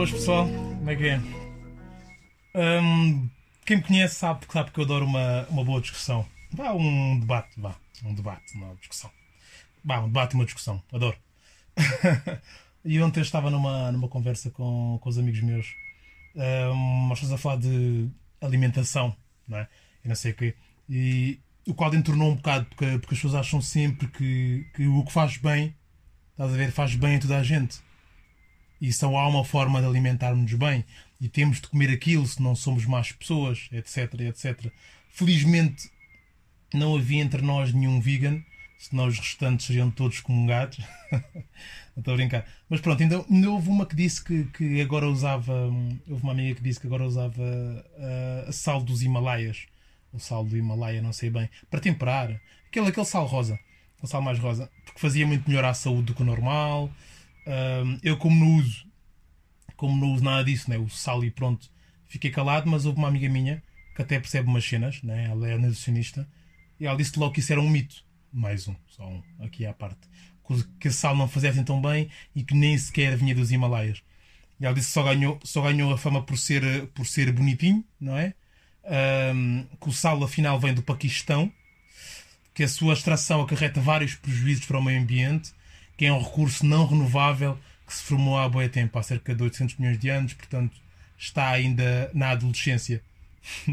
Boas pessoal, como é que é? Hum, quem me conhece sabe, sabe que eu adoro uma, uma boa discussão. Vá, um debate, vá. Um debate, uma discussão. Vá, um debate uma discussão. Adoro. e ontem eu estava numa, numa conversa com, com os amigos meus. Um, nós estamos a falar de alimentação, não é? E não sei o quê. E o qual entornou um bocado, porque, porque as pessoas acham sempre que, que o que faz bem, estás a ver, faz bem a toda a gente. E só há uma forma de alimentarmos bem. E temos de comer aquilo se não somos más pessoas, etc, etc. Felizmente não havia entre nós nenhum vegan, senão os restantes seriam todos comungados. Estou a brincar. Mas pronto, ainda, ainda houve uma que disse que, que agora usava. Houve uma amiga que disse que agora usava uh, sal dos Himalaias. O sal do Himalaia, não sei bem. Para temperar. Aquele, aquele sal rosa. O sal mais rosa. Porque fazia muito melhor à saúde do que o normal. Eu, como não uso. Como não uso nada disso, né? o sal e pronto. Fiquei calado, mas houve uma amiga minha que até percebe umas cenas, né? ela é nutricionista. E ela disse logo que isso era um mito. Mais um, só um, aqui à parte que a sal não fazia assim tão bem e que nem sequer vinha dos Himalaias. E ela disse que só ganhou, só ganhou a fama por ser, por ser bonitinho, não é? Um, que o sal afinal vem do Paquistão, que a sua extração acarreta vários prejuízos para o meio ambiente, que é um recurso não renovável que se formou há bom tempo, há cerca de 800 milhões de anos, portanto está ainda na adolescência.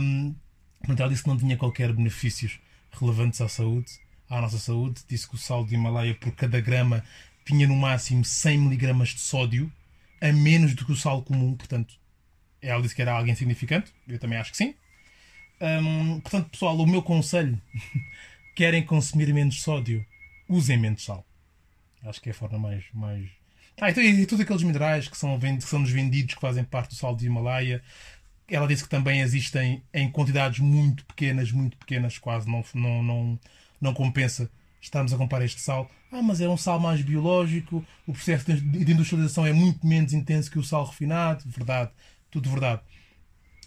um, portanto, ela disse que não tinha qualquer benefícios relevantes à saúde à nossa saúde. Disse que o sal de Himalaia por cada grama tinha no máximo 100 mg de sódio, a menos do que o sal comum. Portanto, ela disse que era algo insignificante. Eu também acho que sim. Hum, portanto, pessoal, o meu conselho: querem consumir menos sódio, usem menos sal. Acho que é a forma mais. mais... Ah, então, e, e todos aqueles minerais que são, que são nos vendidos que fazem parte do sal de Himalaia. Ela disse que também existem em quantidades muito pequenas, muito pequenas, quase não, não, não, não compensa estarmos a comparar este sal. Ah, mas é um sal mais biológico, o processo de industrialização é muito menos intenso que o sal refinado. Verdade, tudo verdade.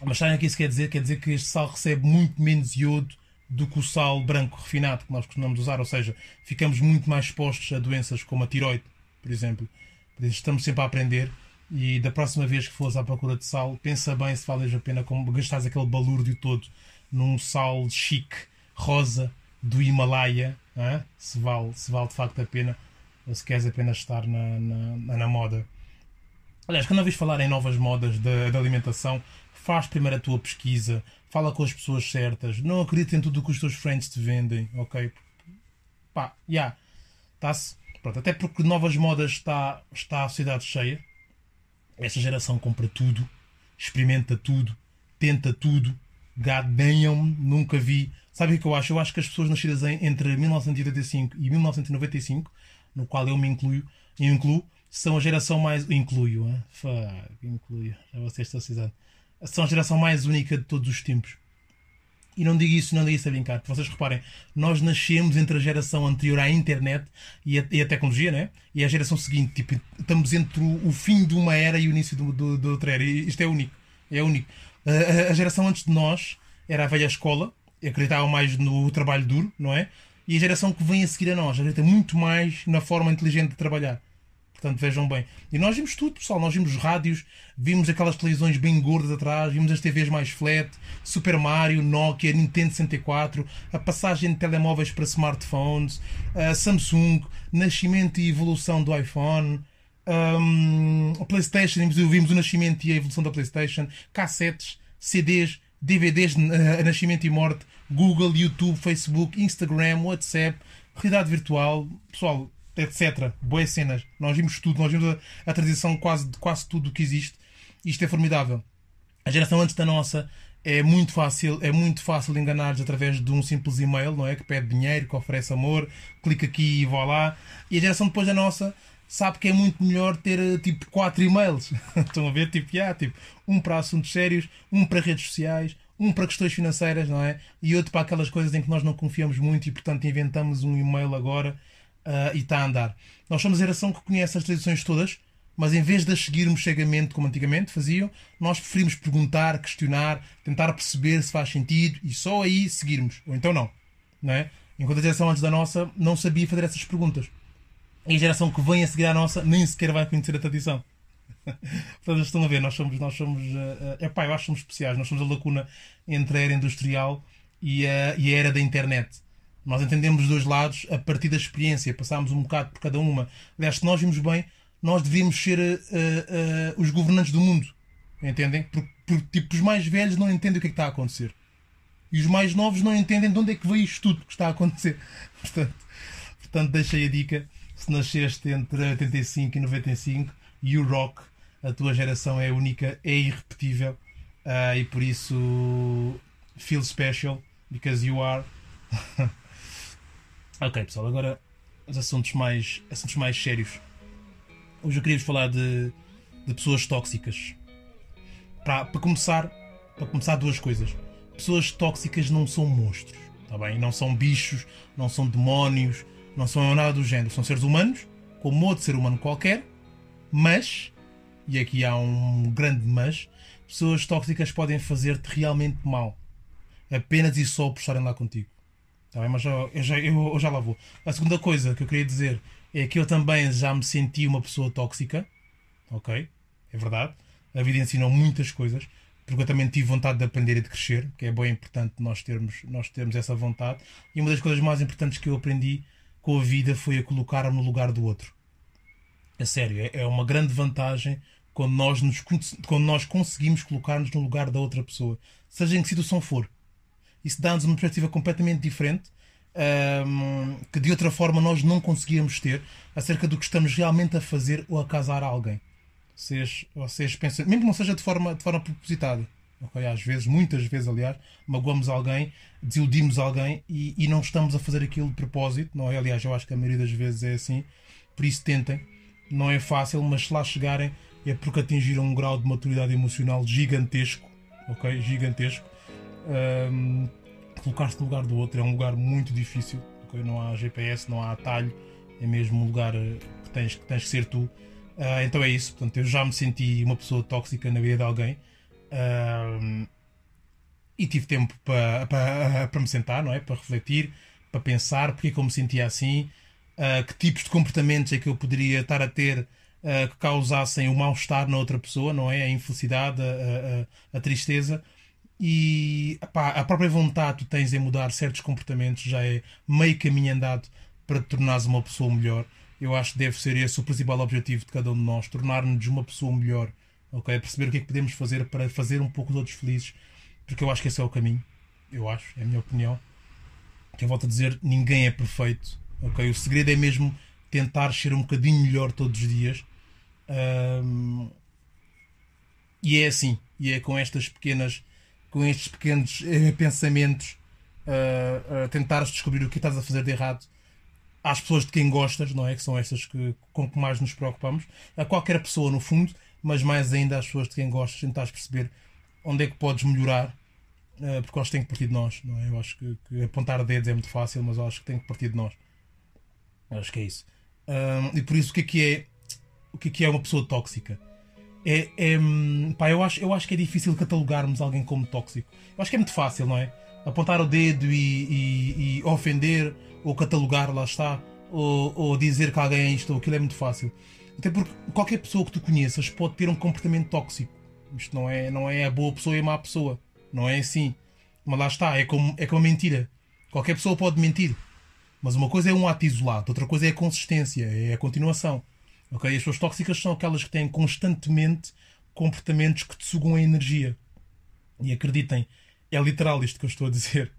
Mas sabem o que isso quer dizer? Quer dizer que este sal recebe muito menos iodo do que o sal branco refinado que nós costumamos usar, ou seja, ficamos muito mais expostos a doenças como a tiroide, por exemplo. Estamos sempre a aprender e da próxima vez que fores à procura de sal, pensa bem se vale a pena gastares aquele balúrdio todo num sal chique, rosa, do Himalaia, se, vale, se vale de facto a pena ou se queres apenas estar na, na, na moda. Aliás, quando ouvis falar em novas modas de alimentação, faz primeiro a tua pesquisa, fala com as pessoas certas, não acredita em tudo o que os teus friends te vendem, ok? Pá, já, yeah, está-se. Pronto, até porque novas modas está, está a sociedade cheia. Esta geração compra tudo, experimenta tudo, tenta tudo, gadeiam, nunca vi Sabe o que eu acho? Eu acho que as pessoas nascidas entre 1985 e 1995, no qual eu me incluo, incluo são a geração mais. Incluo, hein? Fuck, incluo. Já vocês estão precisando. São a geração mais única de todos os tempos. E não digo isso, não digo isso a brincar. Vocês reparem, nós nascemos entre a geração anterior à internet e a, e a tecnologia, né? E a geração seguinte. Tipo, estamos entre o, o fim de uma era e o início do outra era. E isto é único. É único. A, a, a geração antes de nós era a velha escola, acreditavam mais no trabalho duro, não é? E a geração que vem a seguir a nós acredita muito mais na forma inteligente de trabalhar. Portanto, vejam bem. E nós vimos tudo, pessoal. Nós vimos rádios, vimos aquelas televisões bem gordas atrás, vimos as TVs mais flat, Super Mario, Nokia, Nintendo 64, a passagem de telemóveis para smartphones, a Samsung, nascimento e evolução do iPhone, um, a PlayStation, vimos o nascimento e a evolução da PlayStation, cassetes, CDs, DVDs a nascimento e morte, Google, YouTube, Facebook, Instagram, WhatsApp, realidade virtual, pessoal, etc. Boas cenas. Nós vimos tudo, nós vimos a, a transição quase, de quase tudo o que existe. Isto é formidável. A geração antes da nossa é muito fácil, é muito fácil enganar-nos através de um simples e-mail, não é? Que pede dinheiro, que oferece amor, clica aqui e vá lá. E a geração depois da nossa sabe que é muito melhor ter eh, tipo quatro e-mails. Estão a ver? Tipo, yeah, tipo, um para assuntos sérios, um para redes sociais, um para questões financeiras, não é? E outro para aquelas coisas em que nós não confiamos muito e, portanto, inventamos um e-mail agora uh, e está a andar. Nós somos a geração que conhece as tradições todas, mas em vez de as seguirmos cegamente como antigamente faziam, nós preferimos perguntar, questionar, tentar perceber se faz sentido e só aí seguirmos. Ou então não. não é? Enquanto a geração antes da nossa não sabia fazer essas perguntas. E a geração que vem a seguir a nossa nem sequer vai conhecer a tradição. Portanto, estão a ver, nós somos, nós somos, uh, uh, epá, eu acho que somos especiais, nós somos a lacuna entre a era industrial e e a era da internet. Nós entendemos os dois lados a partir da experiência, passámos um bocado por cada uma. Aliás, se nós vimos bem, nós devíamos ser uh, uh, os governantes do mundo. Entendem? Porque, porque tipo, os mais velhos não entendem o que, é que está a acontecer. E os mais novos não entendem de onde é que veio isto tudo que está a acontecer. Portanto, portanto deixei a dica. Se nasceste entre 85 e 95 e o rock, a tua geração é única, é irrepetível. Uh, e por isso, feel special, because you are. ok, pessoal, agora os assuntos mais, assuntos mais sérios. Hoje eu queria falar de, de pessoas tóxicas. Para, para começar, para começar duas coisas. Pessoas tóxicas não são monstros, tá bem? Não são bichos, não são demónios, não são nada do género. São seres humanos, como outro ser humano qualquer, mas, e aqui há um grande mas, pessoas tóxicas podem fazer-te realmente mal. Apenas e só por estarem lá contigo. Tá bem? Mas eu, eu, já, eu, eu já lá vou. A segunda coisa que eu queria dizer é que eu também já me senti uma pessoa tóxica. Ok? É verdade. A vida ensinou muitas coisas. Porque eu também tive vontade de aprender e de crescer, que é bem importante nós termos, nós termos essa vontade. E uma das coisas mais importantes que eu aprendi com a vida foi a colocar-me no lugar do outro. A sério, é, é uma grande vantagem quando nós, nos, quando nós conseguimos colocar-nos no lugar da outra pessoa, seja em que situação for. Isso dá-nos uma perspectiva completamente diferente um, que de outra forma nós não conseguíamos ter acerca do que estamos realmente a fazer ou a casar a alguém. Vocês, vocês pensam, mesmo que não seja de forma, de forma propositada. Okay? Às vezes, muitas vezes, aliás, magoamos alguém, desiludimos alguém e, e não estamos a fazer aquilo de propósito. Não é? Aliás, eu acho que a maioria das vezes é assim. Por isso, tentem. Não é fácil, mas se lá chegarem é porque atingiram um grau de maturidade emocional gigantesco. Ok? Gigantesco. Um, colocar-se no lugar do outro é um lugar muito difícil. Okay? Não há GPS, não há atalho, é mesmo um lugar eh, que tens que, tens que ser tu. Uh, então é isso. Portanto, eu já me senti uma pessoa tóxica na vida de alguém. Uh, e tive tempo para, para, para me sentar, não é? Para refletir, para pensar porque é que eu me sentia assim, uh, que tipos de comportamentos é que eu poderia estar a ter que causassem o mal-estar na outra pessoa, não é? A infelicidade, a, a, a tristeza e a própria vontade que tens em mudar certos comportamentos já é meio caminho andado para te tornares uma pessoa melhor. Eu acho que deve ser esse o principal objetivo de cada um de nós, tornar-nos uma pessoa melhor, ok? Perceber o que é que podemos fazer para fazer um pouco os outros felizes, porque eu acho que esse é o caminho. Eu acho, é a minha opinião. Que eu volto a dizer, ninguém é perfeito, ok? O segredo é mesmo tentar ser um bocadinho melhor todos os dias. Um, e é assim, e é com estas pequenas com estes pequenos eh, pensamentos, uh, uh, tentares descobrir o que estás a fazer de errado às pessoas de quem gostas, não é? Que são estas que, com que mais nos preocupamos, a qualquer pessoa no fundo, mas mais ainda às pessoas de quem gostas, tentares perceber onde é que podes melhorar, uh, porque que tem que partir de nós, não é? Eu acho que, que apontar dedos é muito fácil, mas eu acho que tem que partir de nós. Eu acho que é isso. e por isso, o que é que é, o que é, que é uma pessoa tóxica? É, é pá, eu acho, eu acho que é difícil catalogarmos alguém como tóxico. Eu acho que é muito fácil, não é? Apontar o dedo e, e, e ofender, ou catalogar, lá está, ou, ou, dizer que alguém é isto ou aquilo é muito fácil. Até porque qualquer pessoa que tu conheças pode ter um comportamento tóxico. Isto não é, não é a boa pessoa e a má pessoa. Não é assim. Mas lá está, é como, é como a mentira. Qualquer pessoa pode mentir. Mas uma coisa é um ato isolado, outra coisa é a consistência, é a continuação. Okay? As pessoas tóxicas são aquelas que têm constantemente comportamentos que te sugam a energia. E acreditem, é literal isto que eu estou a dizer.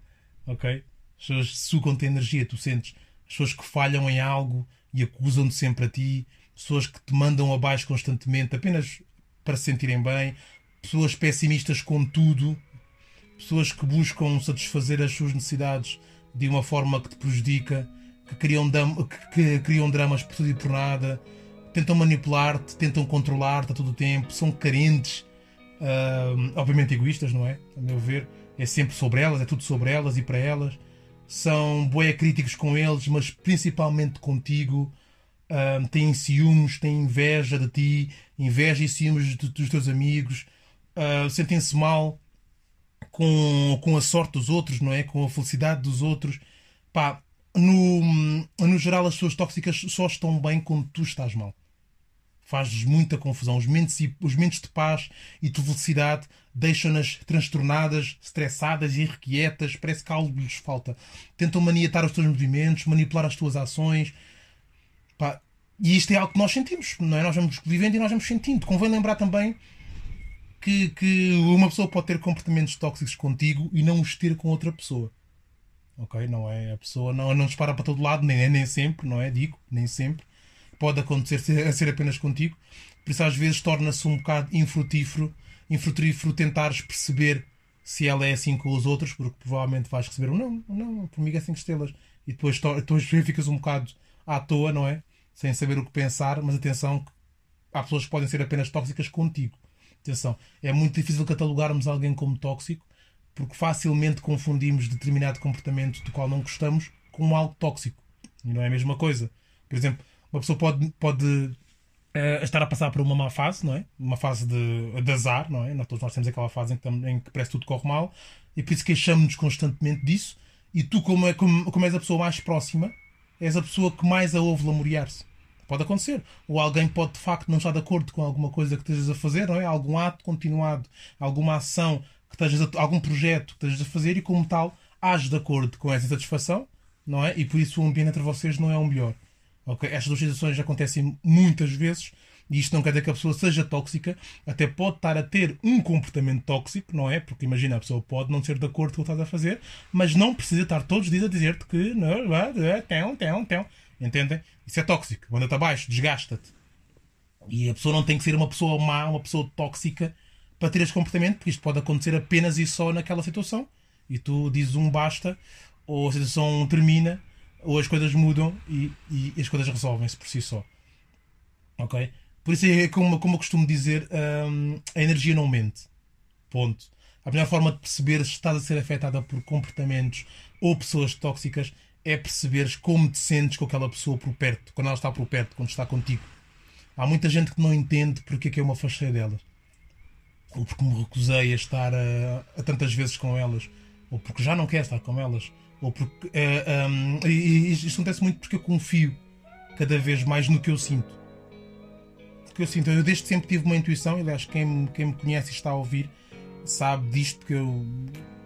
Ok? As pessoas sugam-te a energia, tu sentes. As pessoas que falham em algo e acusam-te sempre a ti. Pessoas que te mandam abaixo constantemente apenas para se sentirem bem. Pessoas pessimistas com tudo. Pessoas que buscam satisfazer as suas necessidades de uma forma que te prejudica. Que criam, que, que criam dramas por tudo e por nada tentam manipular-te, tentam controlar-te a todo o tempo, são carentes, uh, obviamente egoístas, não é? A meu ver, é sempre sobre elas, é tudo sobre elas e para elas. São boé críticos com eles, mas principalmente contigo. Uh, têm ciúmes, têm inveja de ti, inveja e ciúmes dos teus amigos, uh, sentem-se mal com, com a sorte dos outros, não é? Com a felicidade dos outros. Pá, no, no geral, as pessoas tóxicas só estão bem quando tu estás mal. Faz-lhes muita confusão. Os momentos, os momentos de paz e de felicidade deixam-nas transtornadas, estressadas, irrequietas, parece que algo lhes falta. Tentam maniatar os teus movimentos, manipular as tuas ações. Pá, e isto é algo que nós sentimos, não é? Nós vamos vivendo e nós vamos sentindo. Convém lembrar também que, que uma pessoa pode ter comportamentos tóxicos contigo e não os ter com outra pessoa. Ok? Não é? A pessoa não, não dispara para todo lado, nem, nem sempre, não é? Digo, nem sempre pode acontecer ser, ser apenas contigo. Por isso, às vezes, torna-se um bocado infrutífero, infrutífero tentares perceber se ela é assim com os outros, porque provavelmente vais receber um não, não, comigo é 5 estrelas. E depois, depois ficas um bocado à toa, não é? Sem saber o que pensar, mas atenção, há pessoas que podem ser apenas tóxicas contigo. Atenção, é muito difícil catalogarmos alguém como tóxico, porque facilmente confundimos determinado comportamento do qual não gostamos com algo tóxico. E não é a mesma coisa. Por exemplo, uma pessoa pode, pode uh, estar a passar por uma má fase, não é? Uma fase de, de azar, não é? Nós, todos nós temos aquela fase em que, em que parece que tudo corre mal e por isso queixamos-nos constantemente disso. E tu, como, é, como, como és a pessoa mais próxima, és a pessoa que mais a ouve lamorear-se. Pode acontecer. Ou alguém pode de facto não estar de acordo com alguma coisa que estejas a fazer, não é? Algum ato continuado, alguma ação que estejas a, algum projeto que estejas a fazer e como tal age de acordo com essa satisfação, não é? E por isso o ambiente entre vocês não é o melhor. Okay? Estas duas situações acontecem muitas vezes e isto não quer dizer que a pessoa seja tóxica, até pode estar a ter um comportamento tóxico, não é? Porque imagina, a pessoa pode não ser de acordo com o que estás a fazer, mas não precisa estar todos os dias a dizer-te que não, tem, tem, tem. Entendem? Isso é tóxico. Manda-te abaixo, desgasta-te. E a pessoa não tem que ser uma pessoa má, uma pessoa tóxica para ter este comportamento, porque isto pode acontecer apenas e só naquela situação. E tu dizes um basta, ou a situação termina, ou as coisas mudam e, e as coisas resolvem-se por si só. Ok? Por isso é como, como eu costumo dizer, hum, a energia não mente. Ponto. A melhor forma de perceber se estás a ser afetada por comportamentos ou pessoas tóxicas é perceberes como te sentes com aquela pessoa por perto, quando ela está por perto, quando está contigo. Há muita gente que não entende porque é que eu me afastei delas. Ou porque me recusei a estar a, a tantas vezes com elas. Ou porque já não quero estar com elas ou porque, é, um, e, isto acontece muito porque eu confio cada vez mais no que eu sinto. Porque eu sinto, eu desde sempre tive uma intuição, aliás, quem, quem me conhece e está a ouvir sabe disto, porque eu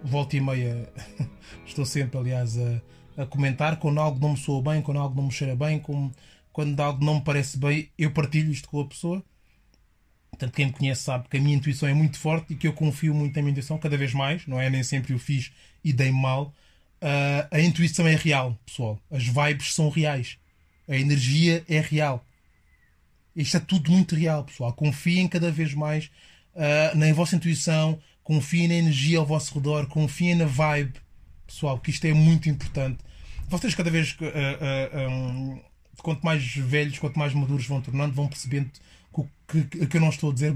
volto e meia estou sempre, aliás, a, a, comentar quando algo não me soa bem, quando algo não me cheira bem, como, quando algo não me parece bem, eu partilho isto com a pessoa. Portanto, quem me conhece sabe que a minha intuição é muito forte e que eu confio muito na minha intuição, cada vez mais, não é? Nem sempre o fiz e dei mal, Uh, a intuição é real, pessoal. As vibes são reais. A energia é real. Isto é tudo muito real, pessoal. Confiem cada vez mais uh, na vossa intuição, confiem na energia ao vosso redor, confiem na vibe, pessoal, que isto é muito importante. Vocês, cada vez uh, uh, um, quanto mais velhos, quanto mais maduros vão tornando, vão percebendo que, que, que eu não estou a dizer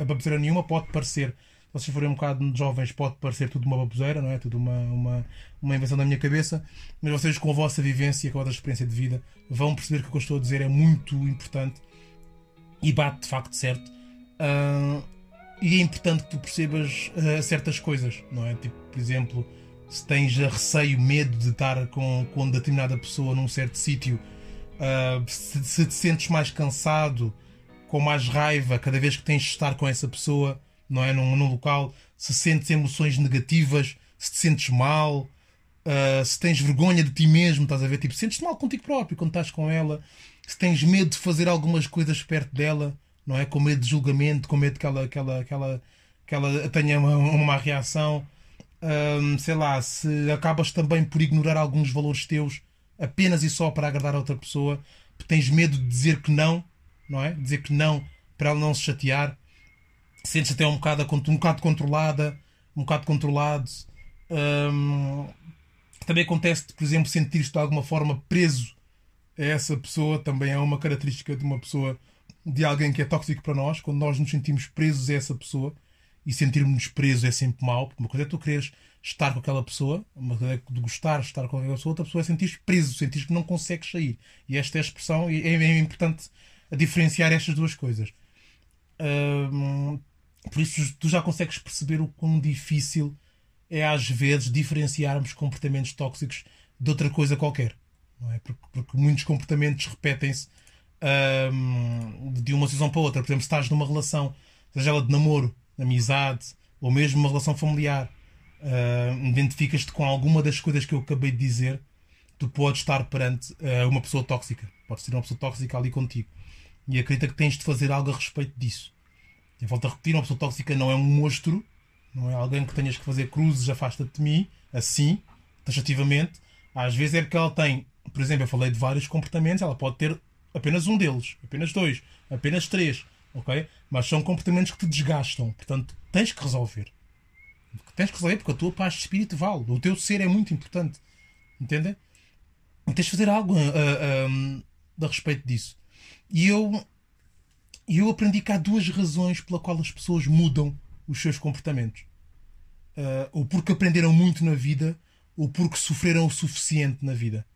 a baboseira nenhuma, pode parecer se vocês forem um bocado jovens, pode parecer tudo uma baboseira, não é? Tudo uma, uma, uma invenção da minha cabeça, mas vocês, com a vossa vivência, com a vossa experiência de vida, vão perceber que o que eu estou a dizer é muito importante e bate de facto certo. Uh, e é importante que tu percebas uh, certas coisas, não é? Tipo, por exemplo, se tens receio, medo de estar com, com determinada pessoa num certo sítio, uh, se, se te sentes mais cansado, com mais raiva cada vez que tens de estar com essa pessoa não é? Num, num local, se sentes emoções negativas, se te sentes mal, uh, se tens vergonha de ti mesmo, estás a ver? Tipo, sentes-te mal contigo próprio quando estás com ela, se tens medo de fazer algumas coisas perto dela, não é? Com medo de julgamento, com medo que ela, que ela, que ela, que ela tenha uma, uma reação. Um, ah, sei lá, se acabas também por ignorar alguns valores teus apenas e só para agradar a outra pessoa, tens medo de dizer que não, não é? Dizer que não para ela não se chatear sentes até um bocado, um bocado controlada, um bocado controlado. Um, também acontece, por exemplo, sentir-te de alguma forma preso a essa pessoa, também é uma característica de uma pessoa, de alguém que é tóxico para nós, quando nós nos sentimos presos a essa pessoa e sentirmos-nos presos é sempre mau, porque uma coisa é tu quereres estar com aquela pessoa, uma coisa é de gostar de estar com aquela pessoa, outra pessoa é sentir-te preso, sentir que não consegues sair. E esta é a expressão, e é, importante diferenciar estas duas coisas. Um, por isso, tu já consegues perceber o quão difícil é, às vezes, diferenciarmos comportamentos tóxicos de outra coisa qualquer. Não é? porque, porque muitos comportamentos repetem-se um, de uma decisão para outra. Por exemplo, se estás numa relação, seja ela de namoro, amizade ou mesmo uma relação familiar, uh, identificas-te com alguma das coisas que eu acabei de dizer, tu podes estar perante uh, uma pessoa tóxica. Pode ser uma pessoa tóxica ali contigo. E acredita que tens de fazer algo a respeito disso. E volto a repetir: uma pessoa tóxica não é um monstro, não é alguém que tenhas que fazer cruzes, afasta-te de mim, assim, taxativamente. Às vezes é porque ela tem, por exemplo, eu falei de vários comportamentos, ela pode ter apenas um deles, apenas dois, apenas três, ok? Mas são comportamentos que te desgastam, portanto tens que resolver. Tens que resolver porque a tua paz de espírito vale, o teu ser é muito importante, entendem? Tens de fazer algo a, a, a, a respeito disso. E eu, eu aprendi que há duas razões pela qual as pessoas mudam os seus comportamentos. Uh, ou porque aprenderam muito na vida, ou porque sofreram o suficiente na vida.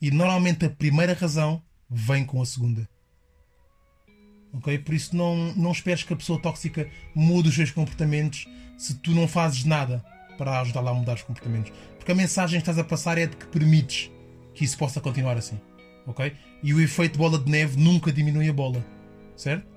E normalmente a primeira razão vem com a segunda. Ok? Por isso não, não esperes que a pessoa tóxica mude os seus comportamentos se tu não fazes nada para ajudá-la a mudar os comportamentos. Porque a mensagem que estás a passar é de que permites que isso possa continuar assim. Ok? E o efeito bola de neve nunca diminui a bola. Certo?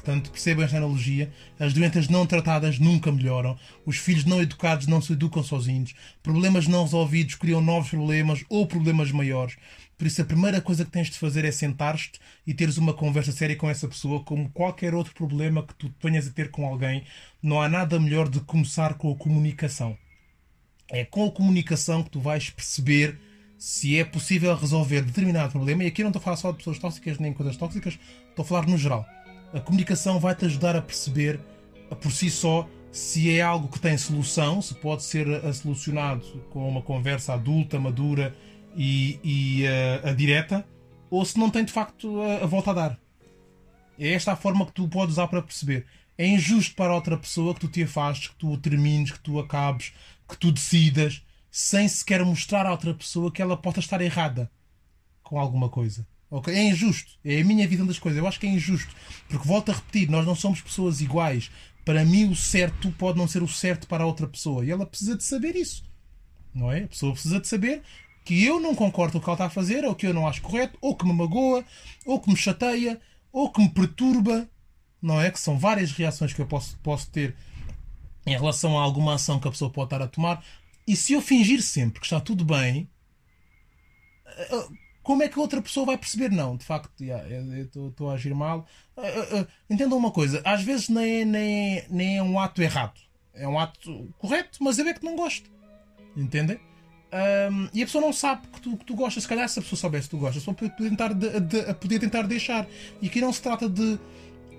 Portanto, percebam esta analogia. As doenças não tratadas nunca melhoram. Os filhos não educados não se educam sozinhos. Problemas não resolvidos criam novos problemas ou problemas maiores. Por isso, a primeira coisa que tens de fazer é sentar-te e teres uma conversa séria com essa pessoa, como qualquer outro problema que tu tenhas a ter com alguém. Não há nada melhor de começar com a comunicação. É com a comunicação que tu vais perceber se é possível resolver determinado problema. E aqui não estou a falar só de pessoas tóxicas nem coisas tóxicas, estou a falar no geral. A comunicação vai-te ajudar a perceber por si só se é algo que tem solução, se pode ser solucionado com uma conversa adulta, madura e, e uh, a direta, ou se não tem de facto a, a, volta a dar. É esta a forma que tu podes usar para perceber. É injusto para outra pessoa que tu te afastes, que tu termines, que tu acabes, que tu decidas, sem sequer mostrar à outra pessoa que ela possa estar errada com alguma coisa. Okay? É injusto. É a minha visão das coisas. Eu acho que é injusto. Porque volto a repetir, nós não somos pessoas iguais. Para mim, o certo pode não ser o certo para a outra pessoa. E ela precisa de saber isso. Não é? A pessoa precisa de saber que eu não concordo com o que ela está a fazer, ou que eu não acho correto, ou que me magoa, ou que me chateia, ou que me perturba, não é? Que são várias reações que eu posso, posso ter em relação a alguma ação que a pessoa pode estar a tomar. E se eu fingir sempre que está tudo bem, eh, como é que outra pessoa vai perceber? Não, de facto, yeah, eu estou a agir mal. Uh, uh, entendam uma coisa: às vezes nem é, nem, é, nem é um ato errado, é um ato correto, mas eu é que não gosto. Entendem? Um, e a pessoa não sabe que tu, que tu gostas. Se calhar, se a pessoa soubesse que tu gostas, só poder tentar, de, de, tentar deixar. E aqui não se trata de,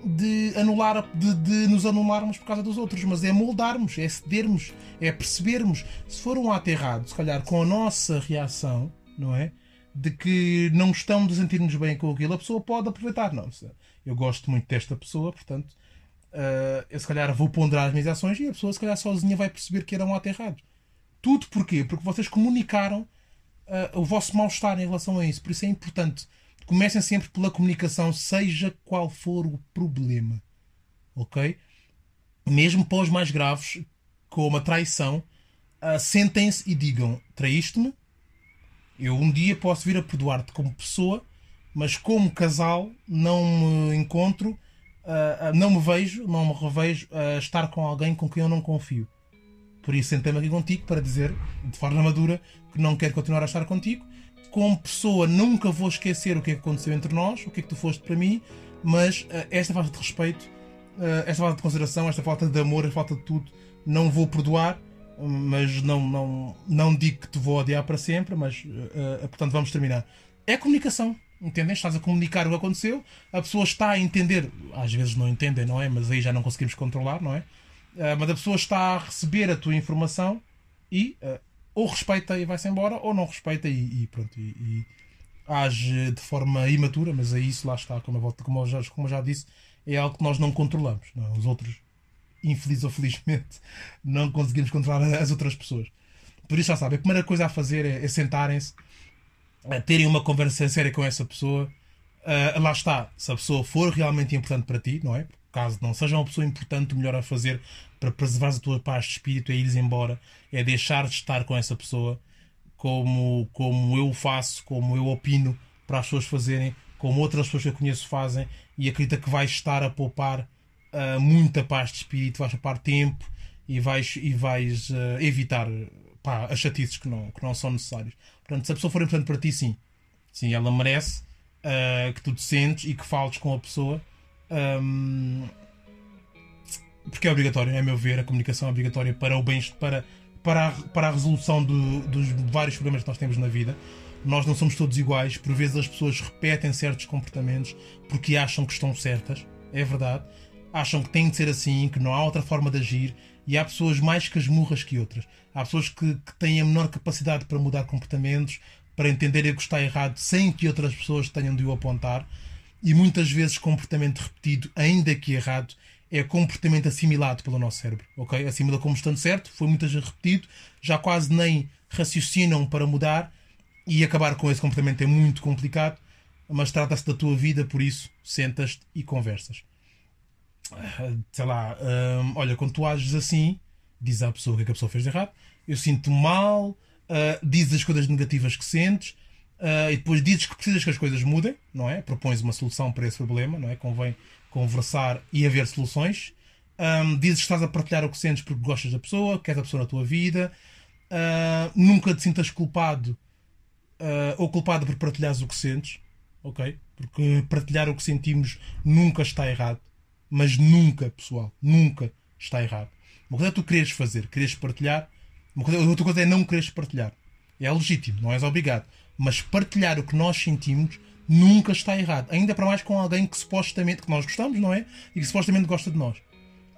de anular, de, de, nos anularmos por causa dos outros, mas é moldarmos, é cedermos, é percebermos. Se for um ato errado, se calhar com a nossa reação, não é? De que não estamos a sentir-nos bem com aquilo, a pessoa pode aproveitar. Não, eu gosto muito desta pessoa, portanto, uh, eu se calhar vou ponderar as minhas ações e a pessoa, se calhar, sozinha vai perceber que era um ato errado. Tudo porquê? Porque vocês comunicaram uh, o vosso mal-estar em relação a isso. Por isso é importante. Comecem sempre pela comunicação, seja qual for o problema. Ok? Mesmo para os mais graves, como a traição, uh, sentem-se e digam: traíste-me. Eu um dia posso vir a perdoar-te como pessoa, mas como casal não me encontro, uh, não me vejo, não me revejo a estar com alguém com quem eu não confio. Por isso sentei-me aqui contigo para dizer, de forma madura, que não quero continuar a estar contigo. Como pessoa, nunca vou esquecer o que é que aconteceu entre nós, o que é que tu foste para mim, mas uh, esta falta de respeito, uh, esta falta de consideração, esta falta de amor, esta falta de tudo, não vou perdoar, mas não, não, não digo que te vou odiar para sempre, mas uh, portanto vamos terminar. É comunicação, entendem? Estás a comunicar o que aconteceu, a pessoa está a entender, às vezes não entendem, não é? Mas aí já não conseguimos controlar, não é? Uh, mas a pessoa está a receber a tua informação e uh, ou respeita e vai-se embora, ou não respeita e, e pronto. E, e, age de forma imatura, mas aí isso lá está, como eu, como eu, já, como eu já disse, é algo que nós não controlamos. Não? É? Os outros, infeliz ou felizmente, não conseguimos controlar as outras pessoas. Por isso já sabem, a primeira coisa a fazer é, é sentarem-se, é terem uma conversa séria com essa pessoa. Uh, lá está, se a pessoa for realmente importante para ti, não é? caso não seja uma pessoa importante, o melhor a fazer para preservar a tua paz de espírito é ires embora, é deixar de estar com essa pessoa como, como eu faço, como eu opino para as pessoas fazerem como outras pessoas que eu conheço fazem, e acredita que vais estar a poupar uh, muita paz de espírito, vais poupar tempo e vais, e vais uh, evitar pá, as chatices que não, que não são necessárias. Portanto, se a pessoa for importante para ti, sim. Sim, ela merece uh, que tu te sentes e que fales com a pessoa. Um, porque é obrigatório, é a meu ver, a comunicação é obrigatória para o bem para, para, a, para a resolução do, dos vários problemas que nós temos na vida. Nós não somos todos iguais, por vezes as pessoas repetem certos comportamentos porque acham que estão certas, é verdade. Acham que tem de ser assim, que não há outra forma de agir, e há pessoas mais casmurras que outras. Há pessoas que, que têm a menor capacidade para mudar comportamentos, para entenderem o que está errado sem que outras pessoas tenham de o apontar. E muitas vezes comportamento repetido, ainda que errado, é comportamento assimilado pelo nosso cérebro. Ok? Assimila como estando certo, foi muitas vezes repetido, já quase nem raciocinam para mudar e acabar com esse comportamento é muito complicado, mas trata-se da tua vida, por isso sentas-te e conversas. Ah, sei lá, hum, olha, quando tu ages assim, diz à pessoa o que, é que a pessoa fez de errado, eu sinto mal, uh, dizes as coisas negativas que sentes, uh, e depois dizes que precisas que as coisas mudem, não é? Propões uma solução para esse problema, não é? Convém conversar e haver soluções. Um, dizes que estás a partilhar o que sentes porque gostas da pessoa, queres a pessoa na tua vida, uh, nunca te sintas culpado ou culpado por partilhares o que sentes, ok? Porque partilhar o que sentimos nunca está errado mas nunca, pessoal, nunca está errado. Uma coisa é tu quereres fazer, quereres partilhar, uma coisa, outra coisa é não quereres partilhar. É legítimo, não és obrigado. Mas partilhar o que nós sentimos nunca está errado. Ainda para mais com alguém que supostamente, que nós gostamos, não é? E que supostamente gosta de nós.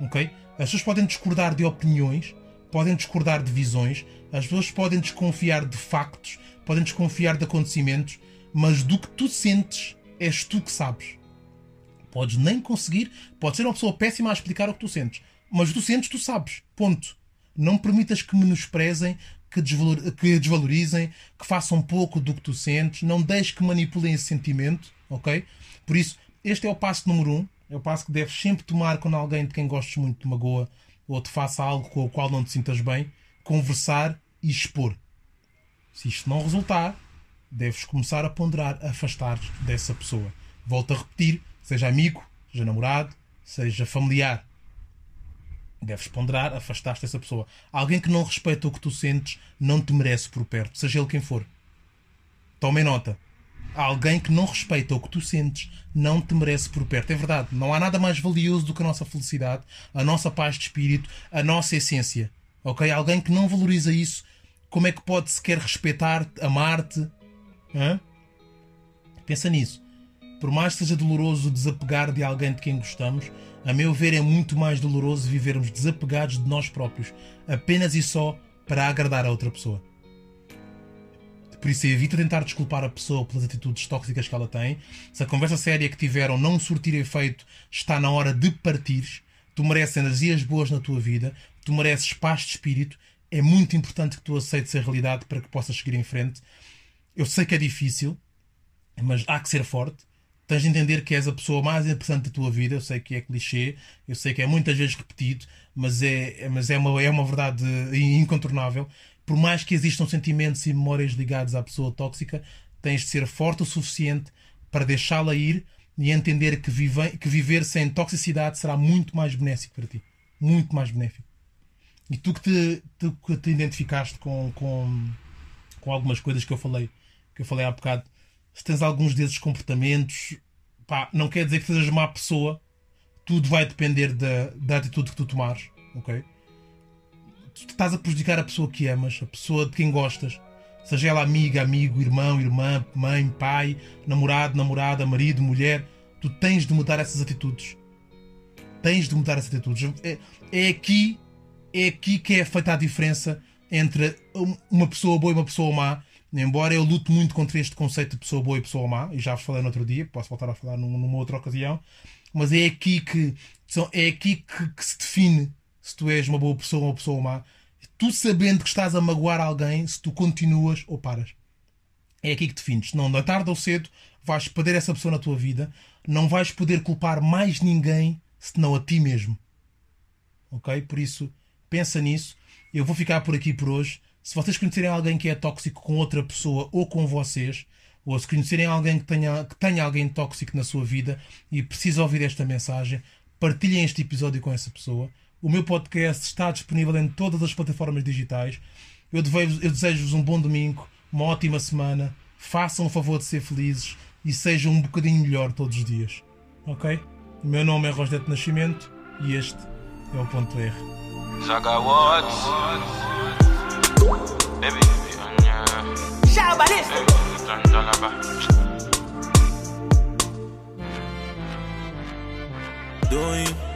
Ok? As pessoas podem discordar de opiniões, podem discordar de visões, as pessoas podem desconfiar de factos, podem desconfiar de acontecimentos, mas do que tu sentes, és tu que sabes. Podes nem conseguir, pode ser uma pessoa péssima a explicar o que tu sentes. Mas tu sentes, tu sabes. Ponto. Não permitas que menosprezem, que, desvalor, que desvalorizem, que façam pouco do que tu sentes. Não deixes que manipulem esse sentimento, ok? Por isso, este é o passo número um. É o passo que deves sempre tomar quando alguém de quem gostes muito te magoa ou te faça algo com o qual não te sintas bem. Conversar e expor. Se isto não resultar, deves começar a ponderar, afastar dessa pessoa. Volto a repetir, Seja amigo, seja namorado, seja familiar. Deves ponderar, afastar-te dessa pessoa. Alguém que não respeita o que tu sentes não te merece por perto, seja ele quem for. Tomem nota. Alguém que não respeita o que tu sentes não te merece por perto. É verdade, não há nada mais valioso do que a nossa felicidade, a nossa paz de espírito, a nossa essência. Ok? Alguém que não valoriza isso, como é que pode sequer respeitar-te, amar-te? Pensa nisso. Por mais que seja doloroso desapegar de alguém de quem gostamos, a meu ver é muito mais doloroso vivermos desapegados de nós próprios, apenas e só para agradar a outra pessoa. Por isso, evita tentar desculpar a pessoa pelas atitudes tóxicas que ela tem. Se a conversa séria que tiveram não surtir efeito, está na hora de partires. Tu mereces energias boas na tua vida, tu mereces paz de espírito. É muito importante que tu aceites a realidade para que possas seguir em frente. Eu sei que é difícil, mas há que ser forte tens de entender que és a pessoa mais importante da tua vida. Eu sei que é clichê, eu sei que é muitas vezes repetido, mas é, mas é, uma, é uma verdade incontornável. Por mais que existam sentimentos e memórias ligados à pessoa tóxica, tens de ser forte o suficiente para deixá-la ir e entender que, vive, que viver sem toxicidade será muito mais benéfico para ti. Muito mais benéfico. E tu que te, tu que te identificaste com, com, com algumas coisas que eu falei, que eu falei há bocado, se tens alguns desses comportamentos, pá, não quer dizer que sejas má pessoa. Tudo vai depender da, da atitude que tu tomares, ok? Tu estás a prejudicar a pessoa que amas, a pessoa de quem gostas. Seja ela amiga, amigo, irmão, irmã, mãe, pai, namorado, namorada, marido, mulher. Tu tens de mudar essas atitudes. Tens de mudar essas atitudes. É, é aqui é aqui que é feita a diferença entre uma pessoa boa e uma pessoa má Embora eu lute muito contra este conceito de pessoa boa e pessoa má, e já vos falei no outro dia, posso voltar a falar numa outra ocasião, mas é aqui que, é aqui que, que se define se tu és uma boa pessoa ou uma pessoa má. Tu sabendo que estás a magoar alguém, se tu continuas ou paras. É aqui que defines. Não, da tarde ou cedo vais perder essa pessoa na tua vida, não vais poder culpar mais ninguém senão a ti mesmo. Ok? Por isso, pensa nisso. Eu vou ficar por aqui por hoje. Se vocês conhecerem alguém que é tóxico com outra pessoa ou com vocês, ou se conhecerem alguém que tenha, que tenha alguém tóxico na sua vida e precisa ouvir esta mensagem, partilhem este episódio com essa pessoa. O meu podcast está disponível em todas as plataformas digitais. Eu, eu desejo-vos um bom domingo, uma ótima semana. Façam o favor de ser felizes e sejam um bocadinho melhor todos os dias. Ok? O meu nome é Rosdete Nascimento e este é o ponto R. Zaga Doing